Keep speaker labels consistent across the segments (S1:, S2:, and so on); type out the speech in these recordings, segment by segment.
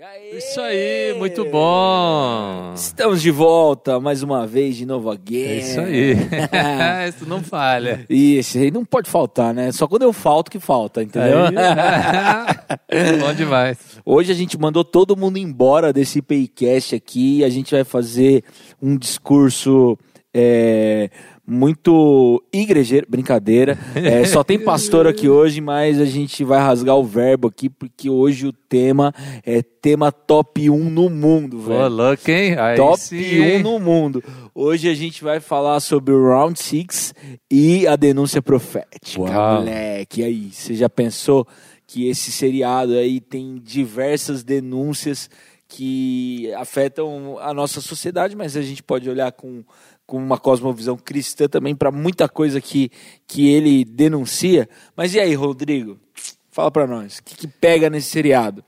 S1: E?
S2: Isso aí, muito bom.
S1: Estamos de volta mais uma vez, de novo again.
S2: É isso aí. isso não falha.
S1: Isso aí não pode faltar, né? Só quando eu falto que falta, entendeu?
S2: Aí, bom demais.
S1: Hoje a gente mandou todo mundo embora desse IPIcast aqui. A gente vai fazer um discurso é, muito igrejeiro, brincadeira. É, só tem pastor aqui hoje, mas a gente vai rasgar o verbo aqui, porque hoje o tema é tema top 1 no mundo, velho.
S2: Ô, louco, hein? Aí
S1: top
S2: sim,
S1: 1 no mundo. Hoje a gente vai falar sobre o Round 6 e a denúncia profética,
S2: Uau.
S1: moleque. E aí, você já pensou que esse seriado aí tem diversas denúncias que afetam a nossa sociedade, mas a gente pode olhar com, com uma cosmovisão cristã também para muita coisa que, que ele denuncia. Mas e aí, Rodrigo? Fala para nós, o que, que pega nesse seriado?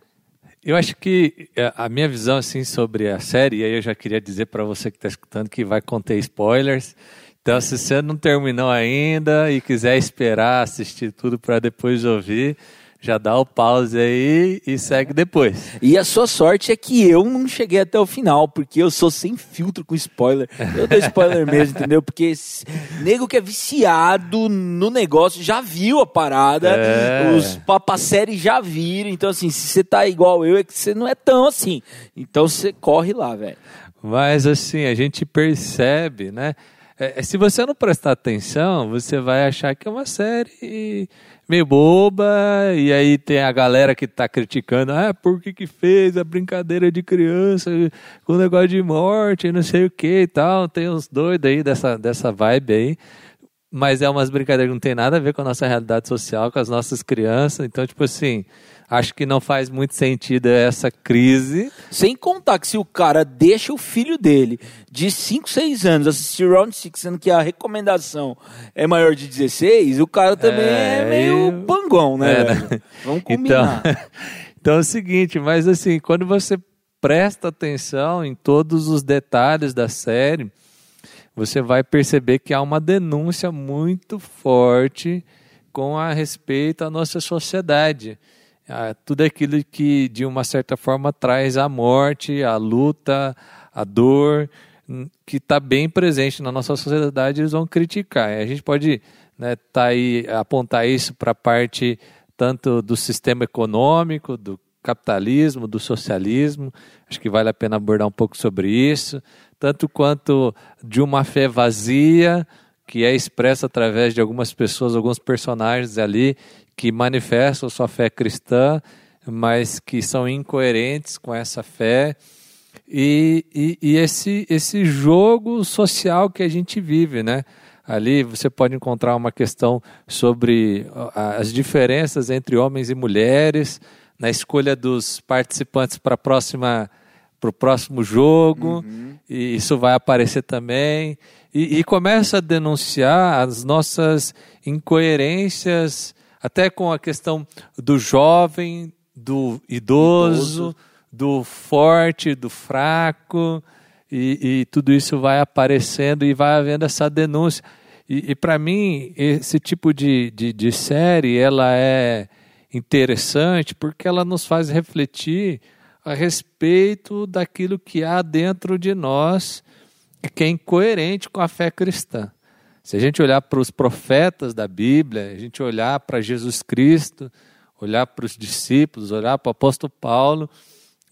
S2: Eu acho que é, a minha visão assim sobre a série, e aí eu já queria dizer para você que está escutando que vai conter spoilers. Então, se você não terminou ainda e quiser esperar assistir tudo para depois ouvir, já dá o pause aí e segue depois.
S1: E a sua sorte é que eu não cheguei até o final, porque eu sou sem filtro com spoiler. Eu dou spoiler mesmo, entendeu? Porque esse nego que é viciado no negócio já viu a parada,
S2: É.
S1: os papaséries já viram. Então, assim, se você tá igual eu, é que você não é tão assim. Então você corre lá, velho.
S2: Mas assim, a gente percebe, né? É, é, se você não prestar atenção, você vai achar que é uma série meio boba, e aí tem a galera que tá criticando, ah, por que que fez a brincadeira de criança com o negócio de morte, não sei o que e tal, tem uns doidos aí dessa, dessa vibe aí, mas é umas brincadeiras que não tem nada a ver com a nossa realidade social, com as nossas crianças, então, tipo assim, acho que não faz muito sentido essa crise,
S1: Sem contar que se o cara deixa o filho dele de 5, 6 anos assistir Round 6, sendo que a recomendação é maior de 16, o cara também é,
S2: É,
S1: meio pangão, né?
S2: É, né?
S1: Vamos
S2: Então,
S1: combinar.
S2: então é o seguinte, mas assim, quando você presta atenção em todos os detalhes da série, você vai perceber que há uma denúncia muito forte com a respeito à nossa sociedade. Ah, tudo aquilo que, de uma certa forma, traz a morte, a luta, a dor, hum, que está bem presente na nossa sociedade, eles vão criticar. A gente pode né, tá aí, apontar isso para a parte tanto do sistema econômico, do capitalismo, do socialismo. Acho que vale a pena abordar um pouco sobre isso, tanto quanto de uma fé vazia que é expressa através de algumas pessoas, alguns personagens ali que manifestam sua fé cristã, mas que são incoerentes com essa fé. E, e, e esse, esse jogo social que a gente vive, né? Ali você pode encontrar uma questão sobre as diferenças entre homens e mulheres, na escolha dos participantes para próxima para o próximo jogo, e isso vai aparecer também, e, e começa a denunciar as nossas incoerências, até com a questão do jovem, do idoso,
S1: Idoso.
S2: do forte, do fraco, e, e tudo isso vai aparecendo e vai havendo essa denúncia. E, e para mim, esse tipo de, de, de série, ela é interessante porque ela nos faz refletir a respeito daquilo que há dentro de nós que é incoerente com a fé cristã. Se a gente olhar para os profetas da Bíblia, a gente olhar para Jesus Cristo, olhar para os discípulos, olhar para o apóstolo Paulo,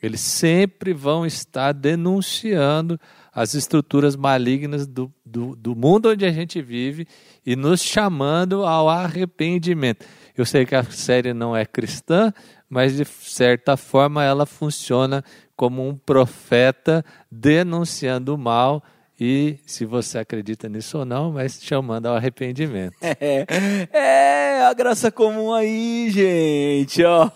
S2: eles sempre vão estar denunciando as estruturas malignas do, do, do mundo onde a gente vive e nos chamando ao arrependimento. Eu sei que a série não é cristã, mas de certa forma ela funciona como um profeta denunciando o mal e, se você acredita nisso ou não, mas chamando ao arrependimento.
S1: É, é, a graça comum aí, gente. Ó,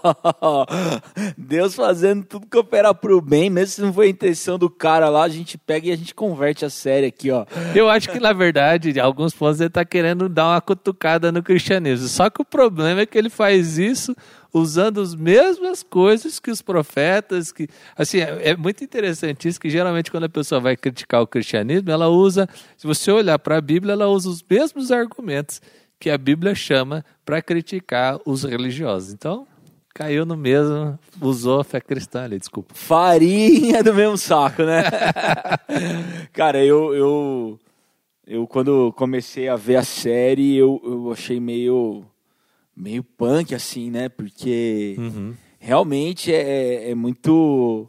S1: Deus fazendo tudo cooperar pro bem, mesmo se não foi a intenção do cara lá, a gente pega e a gente converte a série aqui, ó.
S2: Eu acho que, na verdade, em alguns pontos ele está querendo dar uma cutucada no cristianismo. Só que o problema é que ele faz isso usando as mesmas coisas que os profetas, que assim é, é muito interessante isso que geralmente quando a pessoa vai criticar o cristianismo, ela usa, se você olhar para a Bíblia, ela usa os mesmos argumentos que a Bíblia chama para criticar os religiosos. Então, caiu no mesmo, usou a fé cristã ali, desculpa.
S1: Farinha do mesmo saco, né? Cara, eu, eu, eu quando comecei a ver a série, eu, eu achei meio, meio punk, assim, né? Porque
S2: Uhum.
S1: realmente é, é muito.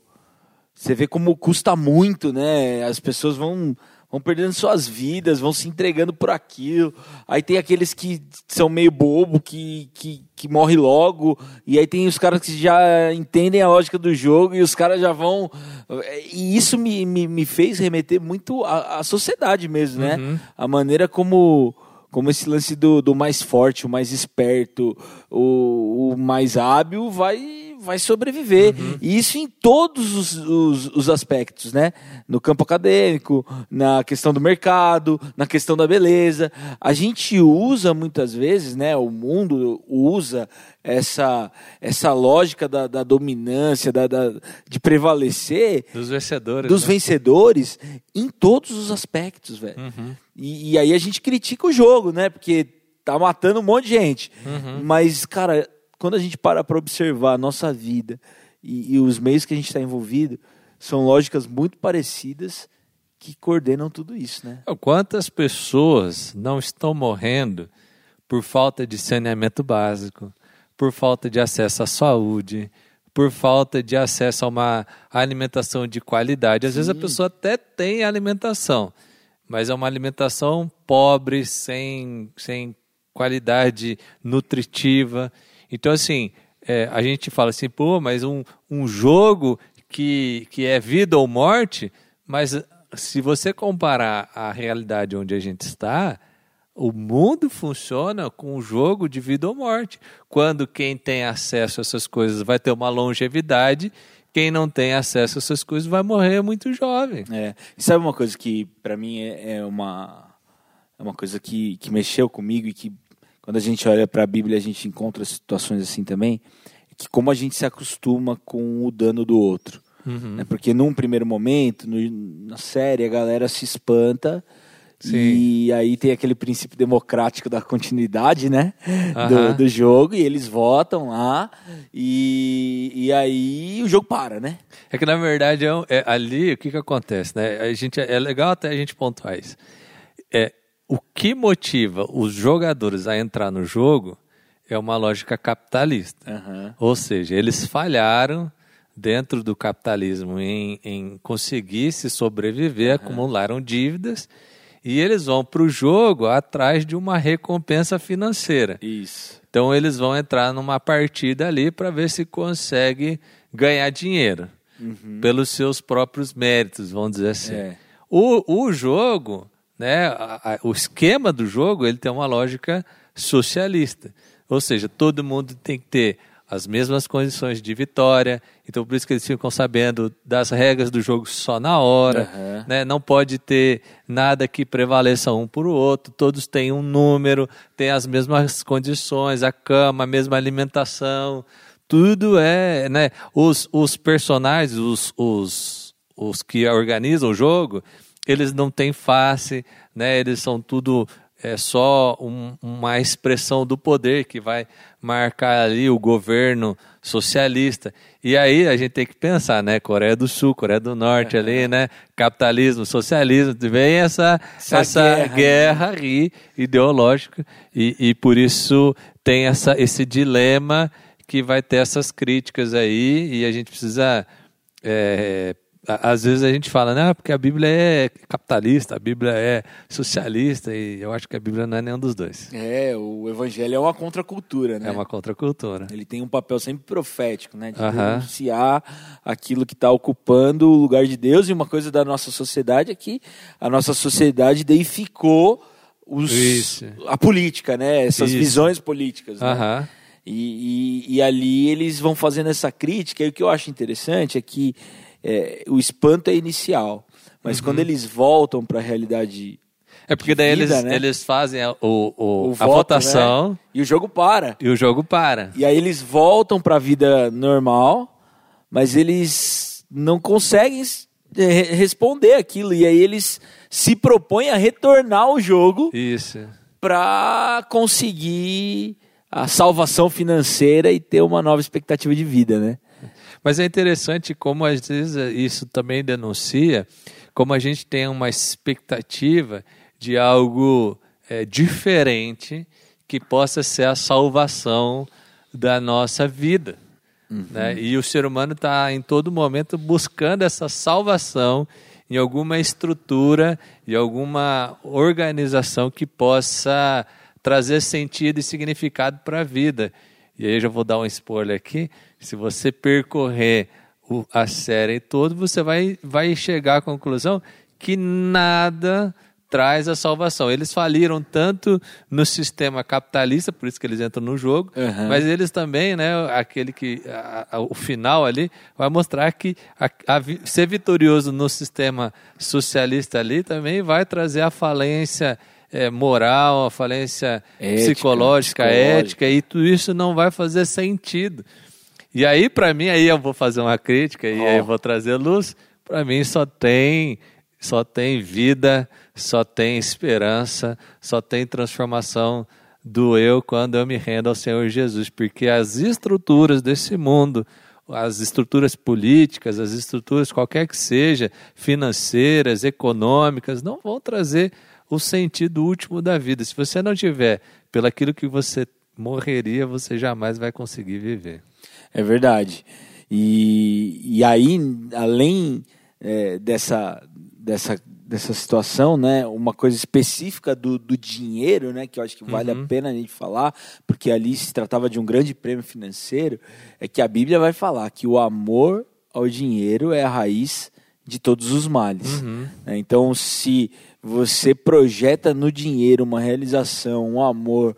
S1: Você vê como custa muito, né? As pessoas vão, vão perdendo suas vidas, vão se entregando por aquilo. Aí tem aqueles que são meio bobo, que, que, que morre logo. E aí tem os caras que já entendem a lógica do jogo e os caras já vão. E isso me, me, me fez remeter muito à, à sociedade mesmo, né?
S2: Uhum.
S1: A maneira como como esse lance do, do mais forte, o mais esperto, o, o mais hábil vai, vai sobreviver. E isso em todos os, os, os aspectos, né? No campo acadêmico, na questão do mercado, na questão da beleza. A gente usa muitas vezes, né? O mundo usa essa, essa lógica da, da dominância, da, da- de prevalecer
S2: Dos vencedores.
S1: dos
S2: né?
S1: vencedores em todos os aspectos, velho.
S2: Uhum.
S1: E, e aí a gente critica o jogo, né? Porque tá matando um monte de gente.
S2: Uhum.
S1: Mas, cara, quando a gente para para observar a nossa vida e, e os meios que a gente está envolvido, são lógicas muito parecidas que coordenam tudo isso, né?
S2: Quantas pessoas não estão morrendo por falta de saneamento básico, por falta de acesso à saúde, por falta de acesso a uma alimentação de qualidade? Às vezes a pessoa até tem alimentação, mas é uma alimentação pobre, sem, sem qualidade nutritiva. Então, assim, é, a gente fala assim, pô, mas um, um jogo que, que é vida ou morte, mas se você comparar a realidade onde a gente está, o mundo funciona com um jogo de vida ou morte. Quando quem tem acesso a essas coisas vai ter uma longevidade, quem não tem acesso a essas coisas vai morrer muito jovem.
S1: É. Sabe uma coisa que para mim é, é uma é uma coisa que, que mexeu comigo e que quando a gente olha para a Bíblia a gente encontra situações assim também, é que como a gente se acostuma com o dano do outro.
S2: Uhum.
S1: né? Porque num primeiro momento, no- na série, a galera se espanta
S2: Sim.
S1: e aí tem aquele princípio democrático da continuidade, né? Do, do jogo, e eles votam lá e, e aí o jogo para, né?
S2: É que na verdade é, um- é ali o que, que acontece, né? A gente é legal até a gente pontuar isso. É o que motiva os jogadores a entrar no jogo é uma lógica capitalista.
S1: Aham.
S2: Ou seja, eles falharam dentro do capitalismo em, em conseguir se sobreviver, acumularam dívidas e eles vão para o jogo atrás de uma recompensa financeira.
S1: Isso.
S2: Então eles vão entrar numa partida ali para ver se consegue ganhar dinheiro pelos seus próprios méritos, vamos dizer assim.
S1: É.
S2: O, o jogo, né, a- a- o esquema do jogo, ele tem uma lógica socialista. Ou seja, todo mundo tem que ter as mesmas condições de vitória. Então, por isso que eles ficam sabendo das regras do jogo só na hora.
S1: Aham.
S2: né? Não pode ter nada que prevaleça um por outro. Todos têm um número, têm as mesmas condições, a cama, a mesma alimentação. Tudo é, né? Os, os personagens, os, os, os que organizam o jogo, eles não têm face, né? Eles são tudo é só um- uma expressão do poder que vai marcar ali o governo socialista. E aí a gente tem que pensar, né? Coreia do Sul, Coreia do Norte ali, né? Capitalismo, socialismo, vem essa,
S1: Essa
S2: essa,
S1: guerra,
S2: guerra, aí ideológica e, e por isso tem essa, esse dilema que vai ter essas críticas aí e a gente precisa é, às vezes a gente fala, né, porque a Bíblia é capitalista, a Bíblia é socialista, e eu acho que a Bíblia não é nenhum dos dois.
S1: É, o evangelho é uma contracultura, né?
S2: É uma contracultura.
S1: Ele tem um papel sempre profético, né? De
S2: Aham.
S1: denunciar aquilo que está ocupando o lugar de Deus. E uma coisa da nossa sociedade é que a nossa sociedade deificou os,
S2: Isso.
S1: a política, né? Essas
S2: Isso.
S1: visões políticas. né?
S2: Aham.
S1: E, e, e ali eles vão fazendo essa crítica. E o que eu acho interessante é que é, o espanto é inicial. Mas
S2: Uhum.
S1: quando eles voltam para a realidade,
S2: É porque daí
S1: vida,
S2: eles,
S1: né?
S2: eles fazem a, o, o-
S1: o
S2: a
S1: voto,
S2: votação
S1: né? e o jogo para.
S2: e o jogo para.
S1: E aí eles voltam para a vida normal, mas eles não conseguem re- responder aquilo. E aí eles se propõem a retornar ao jogo
S2: Isso.
S1: para conseguir a salvação financeira e ter uma nova expectativa de vida, né?
S2: Mas é interessante como às vezes isso também denuncia como a gente tem uma expectativa de algo é, diferente que possa ser a salvação da nossa vida. Uhum. Né? E o ser humano está em todo momento buscando essa salvação em alguma estrutura e alguma organização que possa trazer sentido e significado para a vida. E aí eu já vou dar um spoiler aqui. Se você percorrer o, a série toda, você vai, vai chegar à conclusão que nada traz a salvação. Eles faliram tanto no sistema capitalista, por isso que eles entram no jogo, uhum. mas eles também, né, aquele que a, a, o final ali vai mostrar que a, ser vitorioso no sistema socialista ali também vai trazer a falência é, moral, a falência ética, psicológica, psicológica, ética, e tudo isso não vai fazer sentido. E aí, para mim, aí eu vou fazer uma crítica e oh. aí eu vou trazer luz. Para mim, só tem, só tem vida, só tem esperança, só tem transformação do eu quando eu me rendo ao Senhor Jesus, porque as estruturas desse mundo, as estruturas políticas, as estruturas qualquer que seja, financeiras, econômicas, não vão trazer o sentido último da vida. Se você não tiver pelaquilo que você morreria, você jamais vai conseguir viver.
S1: É verdade. E, e aí, além é, dessa, dessa, dessa situação, né, uma coisa específica do, do dinheiro, né, que eu acho que vale uhum. a pena a gente falar, porque ali se tratava de um grande prêmio financeiro, é que a Bíblia vai falar que o amor ao dinheiro é a raiz de todos os males. Uhum. Né. Então, se você projeta no dinheiro uma realização, um amor,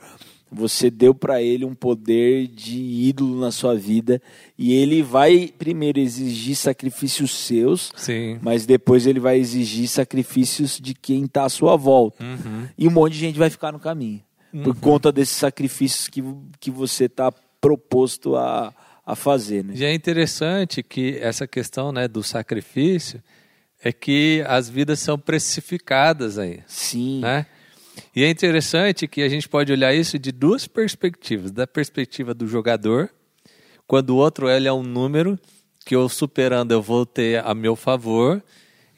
S1: você deu para ele um poder de ídolo na sua vida e ele vai primeiro exigir sacrifícios seus,
S2: Sim.
S1: mas depois ele vai exigir sacrifícios de quem está à sua volta. Uhum. E um monte de gente vai ficar no caminho uhum. por conta desses sacrifícios que, que você está proposto a, a fazer. Né?
S2: E é interessante que essa questão né, do sacrifício é que as vidas são precificadas aí.
S1: Sim.
S2: Né? E é interessante que a gente pode olhar isso de duas perspectivas. Da perspectiva do jogador, quando o outro ele é um número que eu superando eu vou ter a meu favor.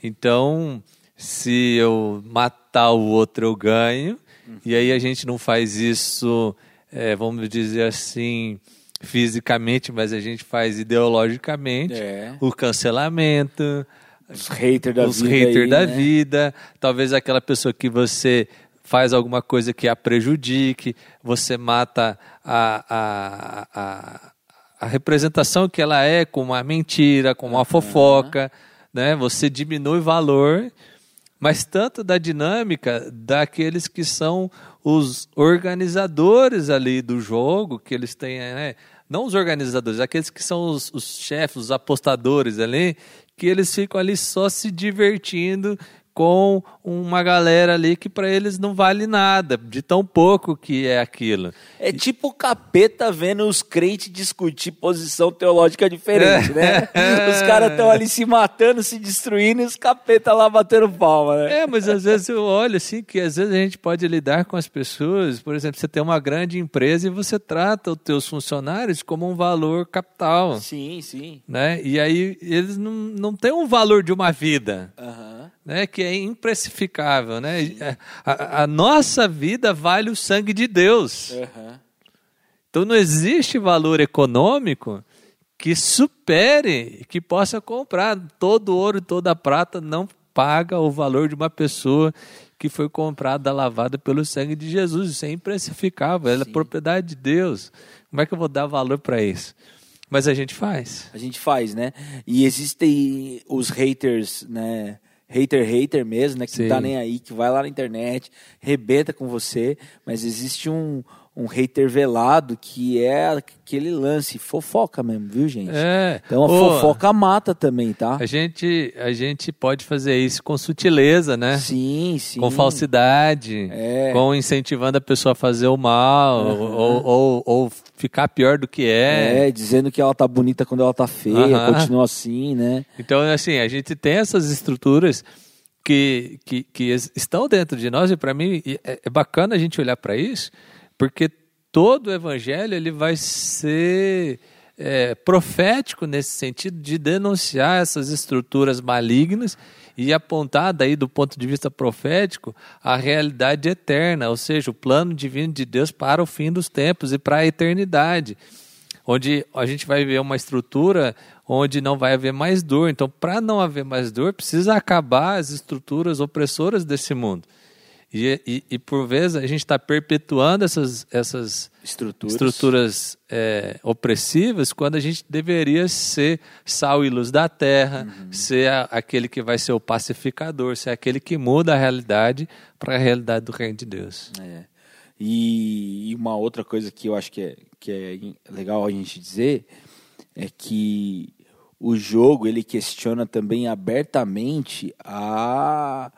S2: Então, se eu matar o outro, eu ganho. Uhum. E aí a gente não faz isso, é, vamos dizer assim, fisicamente, mas a gente faz ideologicamente. É. O cancelamento.
S1: Os haters da
S2: os
S1: vida.
S2: Hater
S1: aí,
S2: da
S1: né?
S2: vida. Talvez aquela pessoa que você faz alguma coisa que a prejudique, você mata a, a, a, a representação que ela é com uma mentira, com uma fofoca, né? você diminui valor, mas tanto da dinâmica daqueles que são os organizadores ali do jogo, que eles têm, né? não os organizadores, aqueles que são os, os chefes, os apostadores ali, que eles ficam ali só se divertindo com uma galera ali que para eles não vale nada, de tão pouco que é aquilo.
S1: É tipo o capeta vendo os crentes discutir posição teológica diferente, né? Os caras estão ali se matando, se destruindo e os capeta lá batendo palma, né?
S2: É, mas às vezes eu olho assim que às vezes a gente pode lidar com as pessoas, por exemplo, você tem uma grande empresa e você trata os teus funcionários como um valor capital.
S1: Sim, sim.
S2: Né? E aí eles não, não têm um valor de uma vida.
S1: Aham. Uhum
S2: né, que é imprecificável. Né? É, a, a, nossa vida vale o sangue de Deus. Uhum. Então não existe valor econômico que supere, que possa comprar. Todo ouro e toda prata não paga o valor de uma pessoa que foi comprada, lavada pelo sangue de Jesus. Isso é imprecificável, ela é propriedade de Deus. Como é que eu vou dar valor para isso? Mas a gente faz.
S1: A gente faz, né? E existem os haters, né? Hater, hater mesmo, né? Que Sim. não tá nem aí, que vai lá na internet, rebenta com você, mas existe um, um hater velado que é aquele lance fofoca mesmo, viu, gente?
S2: É.
S1: Então a Pô, fofoca mata também, tá?
S2: A gente, a gente pode fazer isso com sutileza, né?
S1: Sim, sim.
S2: Com falsidade, é. com incentivando a pessoa a fazer o mal, uhum. ou, ou, ou, ficar pior do que é.
S1: É, dizendo que ela tá bonita quando ela tá feia, uhum. continua assim, né?
S2: Então, assim, a gente tem essas estruturas que, que, que estão dentro de nós, e para mim é, é bacana a gente olhar para isso, porque todo o evangelho ele vai ser é, profético nesse sentido de denunciar essas estruturas malignas e apontar daí do ponto de vista profético a realidade eterna, ou seja, o plano divino de Deus para o fim dos tempos e para a eternidade, onde a gente vai ver uma estrutura onde não vai haver mais dor. Então, para não haver mais dor, precisa acabar as estruturas opressoras desse mundo. E, e, e, por vezes a gente está perpetuando essas, essas estruturas, estruturas é, opressivas quando a gente deveria ser sal e luz da terra, uhum. ser a, aquele que vai ser o pacificador, ser aquele que muda a realidade para a realidade do reino de Deus.
S1: É. E, e, uma outra coisa que eu acho que é, que é legal a gente dizer é que o jogo ele questiona também abertamente a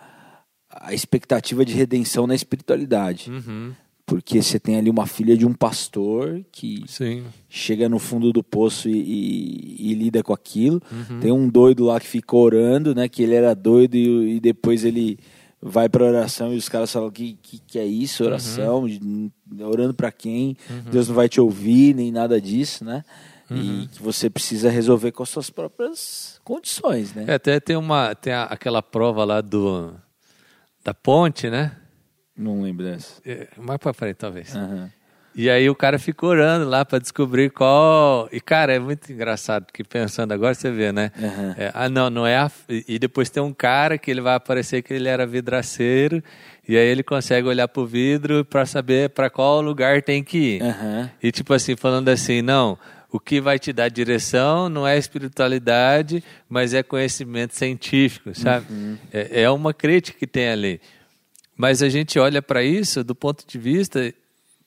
S1: a expectativa de redenção na espiritualidade. Uhum. Porque você tem ali uma filha de um pastor que Sim. chega no fundo do poço e, e, e lida com aquilo. Uhum. Tem um doido lá que fica orando, né? Que ele era doido e, e depois ele vai para oração e os caras falam que, que, que é isso, oração, uhum. orando para quem? Uhum. Deus não vai te ouvir, nem nada disso, né? E uhum. que você precisa resolver com as suas próprias condições, né?
S2: É, até tem uma tem a, aquela prova lá do da ponte, né?
S1: Não lembro dessa.
S2: É, mais pra frente, talvez. Uhum. E aí o cara fica orando lá para descobrir qual. E, cara, é muito engraçado, porque pensando agora você vê, né? Uhum. É, ah, não, não é a. E depois tem um cara que ele vai aparecer que ele era vidraceiro, e aí ele consegue olhar pro vidro para saber para qual lugar tem que ir. Uhum. E tipo assim, falando assim, não. O que vai te dar direção não é espiritualidade, mas é conhecimento científico, sabe? Uhum. É, é uma crítica que tem ali. Mas a gente olha para isso do ponto de vista.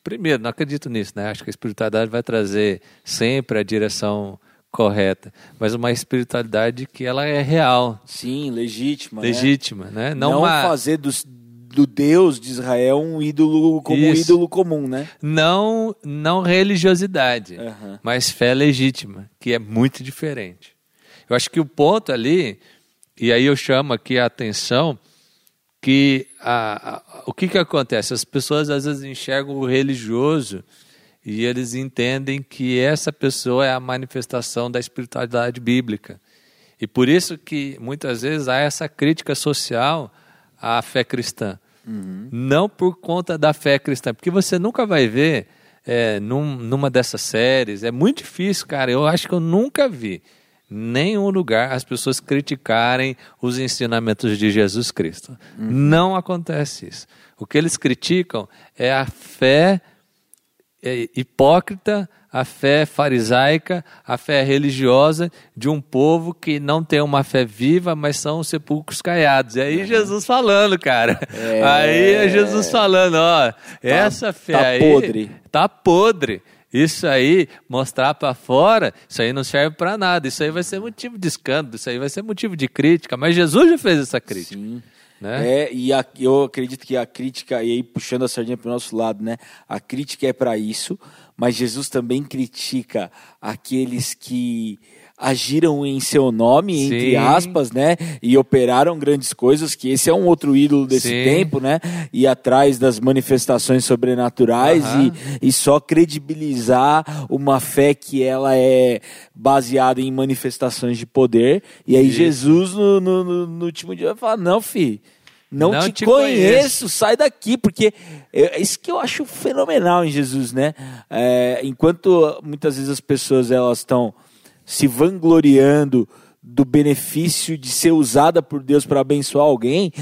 S2: Primeiro, não acredito nisso, né? Acho que a espiritualidade vai trazer sempre a direção correta, mas uma espiritualidade que ela é real.
S1: Sim, legítima.
S2: Né? Legítima, né?
S1: né? Não, não uma... fazer dos, do Deus de Israel um ídolo como um ídolo comum, né?
S2: Não, não religiosidade, uhum. mas fé legítima, que é muito diferente. Eu acho que o ponto ali, e aí eu chamo aqui a atenção, que a, a, o que, que acontece? As pessoas às vezes enxergam o religioso e eles entendem que essa pessoa é a manifestação da espiritualidade bíblica. E por isso que muitas vezes há essa crítica social à fé cristã. Uhum. Não por conta da fé cristã, porque você nunca vai ver é, num, numa dessas séries. É muito difícil, cara. Eu acho que eu nunca vi nenhum lugar as pessoas criticarem os ensinamentos de Jesus Cristo. Uhum. Não acontece isso. O que eles criticam é a fé é, hipócrita a fé farisaica, a fé religiosa de um povo que não tem uma fé viva, mas são sepulcros caiados. E aí uhum. Jesus falando, cara. É... Aí é Jesus falando, ó, tá, essa fé tá aí podre. tá podre. Isso aí, mostrar para fora, isso aí não serve para nada. Isso aí vai ser motivo de escândalo, isso aí vai ser motivo de crítica. Mas Jesus já fez essa crítica. Sim. Né?
S1: É, e a, eu acredito que a crítica, e aí puxando a sardinha para o nosso lado, né? A crítica é para isso, mas Jesus também critica aqueles que agiram em seu nome, Sim. entre aspas, né? E operaram grandes coisas, que esse é um outro ídolo desse Sim. tempo, né? E atrás das manifestações sobrenaturais uhum. e, e só credibilizar uma fé que ela é baseada em manifestações de poder. E aí Isso. Jesus, no, no, no, último dia, vai falar, não, filho, não, não te, te conheço, conheço, sai daqui, porque é isso que eu acho fenomenal em Jesus, né? É, enquanto muitas vezes as pessoas elas estão se vangloriando do benefício de ser usada por Deus para abençoar alguém,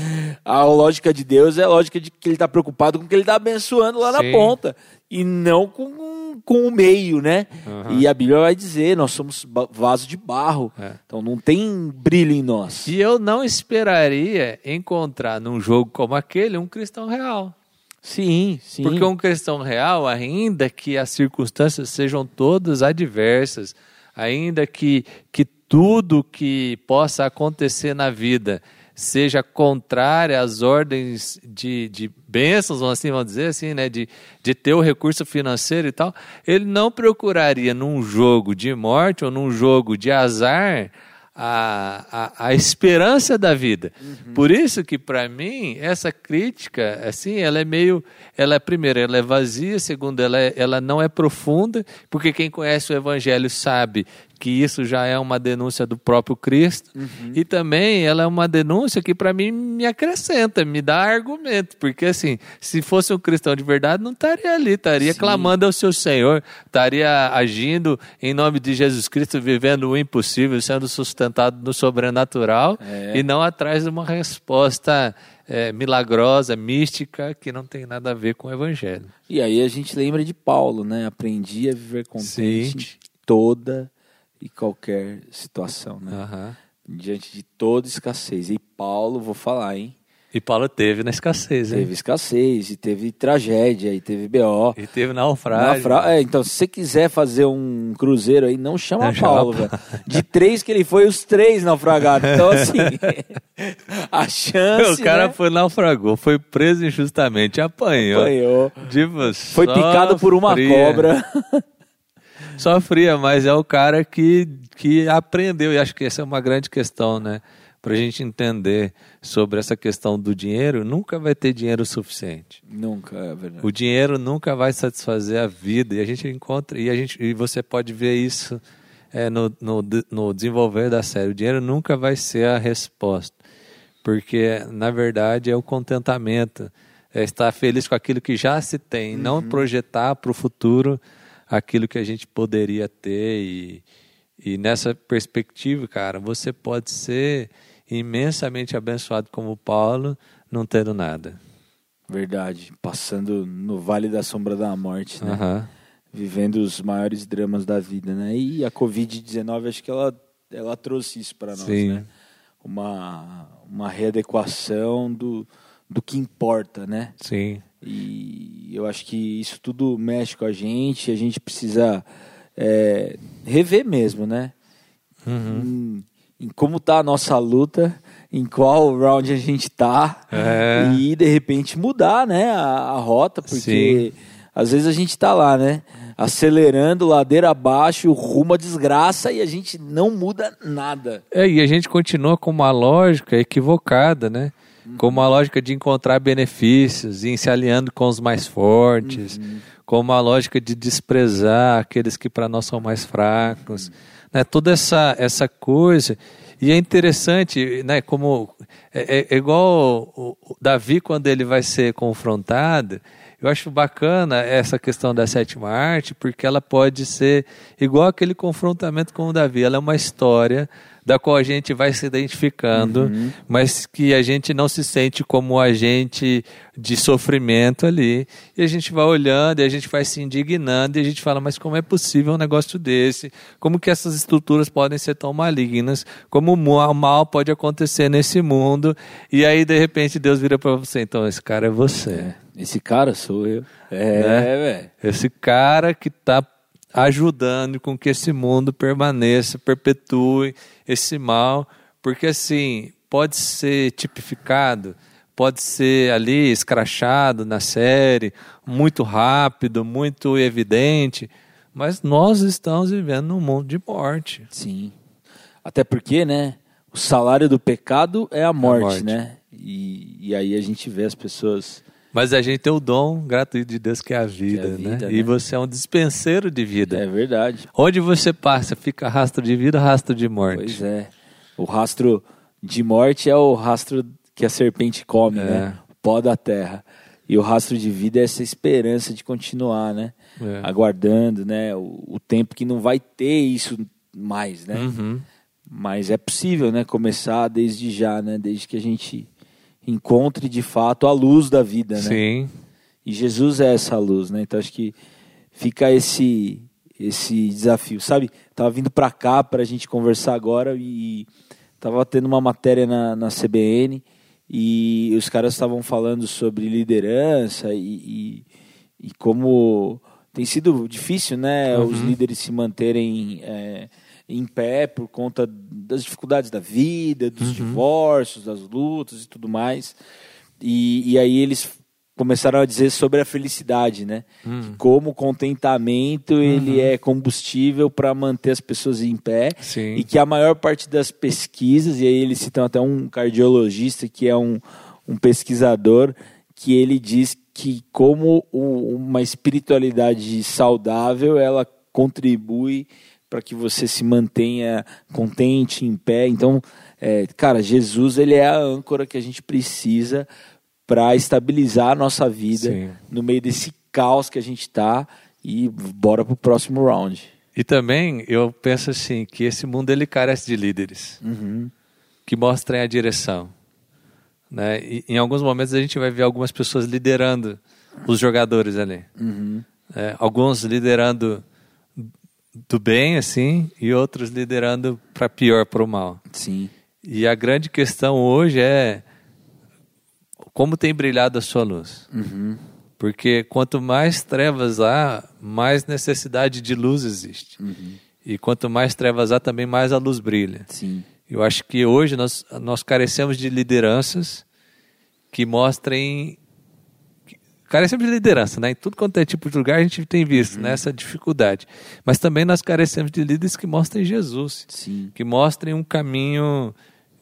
S1: a lógica de Deus é a lógica de que ele está preocupado com o que ele está abençoando lá Sim. na ponta e não com, com o meio, né? Uhum. E a Bíblia vai dizer, nós somos vaso de barro, é. então não tem brilho em nós.
S2: E eu não esperaria encontrar num jogo como aquele um cristão real.
S1: Sim, sim.
S2: Porque um cristão real, ainda que as circunstâncias sejam todas adversas, ainda que, que tudo que possa acontecer na vida seja contrária às ordens de, de bênçãos, assim, vamos dizer assim, né, de, de ter o recurso financeiro e tal, ele não procuraria num jogo de morte ou num jogo de azar a, a, a esperança da vida. Uhum. Por isso que, para mim, essa crítica, assim, ela é meio. Ela, primeiro, ela é vazia, segundo, ela, é, ela não é profunda, porque quem conhece o Evangelho sabe que isso já é uma denúncia do próprio Cristo, uhum. e também ela é uma denúncia que para mim me acrescenta, me dá argumento, porque assim, se fosse um cristão de verdade, não estaria ali, estaria Sim. clamando ao seu Senhor, estaria agindo em nome de Jesus Cristo, vivendo o impossível, sendo sustentado no sobrenatural, é. e não atrás de uma resposta é, milagrosa, mística, que não tem nada a ver com o Evangelho.
S1: E aí a gente lembra de Paulo, né? Aprendi a viver contente Sim. toda e qualquer situação, né? Uhum. Diante de toda escassez. E Paulo, vou falar, hein?
S2: E Paulo teve na escassez,
S1: hein? Teve escassez, e teve tragédia, e teve BO.
S2: E teve naufrágio.
S1: Naufra... É, então, se você quiser fazer um cruzeiro aí, não chama não Paulo, velho. De três que ele foi, os três naufragados. Então, assim, a chance.
S2: O cara
S1: né?
S2: foi naufragou, foi preso injustamente, apanhou.
S1: Apanhou.
S2: Tipo,
S1: foi picado por uma fria. cobra.
S2: sofria, mas é o cara que, que aprendeu, e acho que essa é uma grande questão, né? Para a gente entender sobre essa questão do dinheiro, nunca vai ter dinheiro suficiente.
S1: Nunca, é verdade.
S2: O dinheiro nunca vai satisfazer a vida, e a gente encontra, e, a gente, e você pode ver isso é, no, no, no desenvolver da série. O dinheiro nunca vai ser a resposta, porque, na verdade, é o contentamento, é estar feliz com aquilo que já se tem, uhum. não projetar para o futuro aquilo que a gente poderia ter e, e nessa perspectiva, cara, você pode ser imensamente abençoado como Paulo, não tendo nada.
S1: Verdade, passando no vale da sombra da morte, né? Uhum. Vivendo os maiores dramas da vida, né? E a Covid-19, acho que ela, ela trouxe isso para nós, Sim. né? Uma, uma readequação do, do que importa, né?
S2: Sim.
S1: E eu acho que isso tudo mexe com a gente, a gente precisa é, rever mesmo, né? Uhum. Em, em, como tá a nossa luta, em qual round a gente tá, é. e de repente mudar, né, a, a rota, porque Sim. às vezes a gente tá lá, né? Acelerando ladeira abaixo, rumo à desgraça e a gente não muda nada.
S2: É, e a gente continua com uma lógica equivocada, né? Com uma lógica de encontrar benefícios e se alinhando com os mais fortes, uhum. com uma lógica de desprezar aqueles que para nós são mais fracos, uhum. né? Toda essa essa coisa e é interessante, né? Como é, é, é igual o Davi quando ele vai ser confrontado. Eu acho bacana essa questão da sétima arte, porque ela pode ser igual aquele confrontamento com o Davi. Ela é uma história da qual a gente vai se identificando, uhum. mas que a gente não se sente como agente de sofrimento ali. E a gente vai olhando e a gente vai se indignando e a gente fala, mas como é possível um negócio desse? Como que essas estruturas podem ser tão malignas? Como o mal pode acontecer nesse mundo? E aí, de repente, Deus vira para você, então esse cara é você. É,
S1: esse cara sou eu. É,
S2: né? velho. Esse cara que está ajudando com que esse mundo permaneça, perpetue esse mal, porque assim, pode ser tipificado, pode ser ali escrachado na série, muito rápido, muito evidente, mas nós estamos vivendo num mundo de morte.
S1: Sim. Até porque, né, o salário do pecado é a morte, a morte. né? E, e aí a gente vê as pessoas
S2: mas a gente tem o dom gratuito de Deus que é a vida, é a vida né? né? E você é um dispenseiro de vida.
S1: É verdade.
S2: Onde você passa, fica rastro de vida, rastro de morte.
S1: Pois é. O rastro de morte é o rastro que a serpente come, é. né? O pó da terra. E o rastro de vida é essa esperança de continuar, né? É. Aguardando, né? O, o, tempo que não vai ter isso mais, né? Uhum. Mas é possível, né? Começar desde já, né? Desde que a gente encontre de fato a luz da vida, né?
S2: Sim.
S1: E Jesus é essa luz, né? Então acho que fica esse esse desafio, sabe? Tava vindo para cá para a gente conversar agora e tava tendo uma matéria na, na CBN e os caras estavam falando sobre liderança e, e, e, como tem sido difícil, né? Uhum. Os líderes se manterem é, em pé por conta das dificuldades da vida, dos uhum. divórcios, das lutas e tudo mais. E, e aí eles começaram a dizer sobre a felicidade, né?
S2: Hum.
S1: Como o contentamento
S2: Uhum.
S1: ele é combustível para manter as pessoas em pé
S2: Sim.
S1: e que a maior parte das pesquisas e aí eles citam até um cardiologista que é um, um pesquisador que ele diz que como o- uma espiritualidade saudável ela contribui para que você se mantenha contente em pé então é, cara Jesus ele é a âncora que a gente precisa para estabilizar a nossa vida
S2: Sim.
S1: no meio desse caos que a gente tá e bora pro próximo round
S2: E também eu penso assim que esse mundo ele carece de líderes
S1: Uhum.
S2: que mostrem a direção, né? E, em alguns momentos a gente vai ver algumas pessoas liderando os jogadores ali,
S1: Uhum.
S2: né? alguns liderando do bem assim e outros liderando para pior, para o mal.
S1: sim
S2: E a grande questão hoje é como tem brilhado a sua luz.
S1: Uhum.
S2: Porque quanto mais trevas há, mais necessidade de luz existe.
S1: Uhum.
S2: E quanto mais trevas há, também mais a luz brilha.
S1: Sim.
S2: Eu acho que hoje nós, nós carecemos de lideranças que mostrem. Carecemos de liderança, né? Em tudo quanto é tipo de lugar a gente tem visto né? essa dificuldade. Mas também nós carecemos de líderes que mostrem Jesus,
S1: Sim.
S2: que mostrem um caminho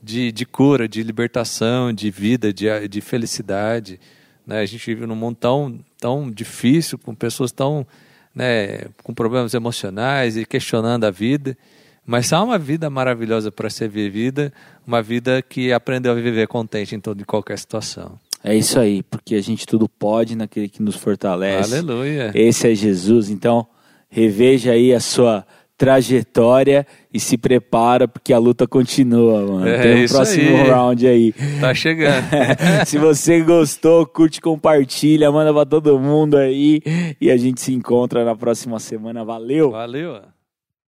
S2: de, de cura, de libertação, de vida, de, de felicidade. Né? A gente vive num mundo tão, tão difícil, com pessoas tão né, com problemas emocionais e questionando a vida. Mas há uma vida maravilhosa para ser vivida, uma vida que aprendeu a viver contente em toda e qualquer situação.
S1: É isso aí, porque a gente tudo pode naquele que nos fortalece.
S2: Aleluia.
S1: Esse é Jesus. Então, reveja aí a sua trajetória e se prepara, porque a luta continua, mano.
S2: É
S1: Tem um próximo
S2: aí.
S1: round aí.
S2: Tá chegando.
S1: se você gostou, curte, compartilha, manda pra todo mundo aí. E a gente se encontra na próxima semana. Valeu!
S2: Valeu.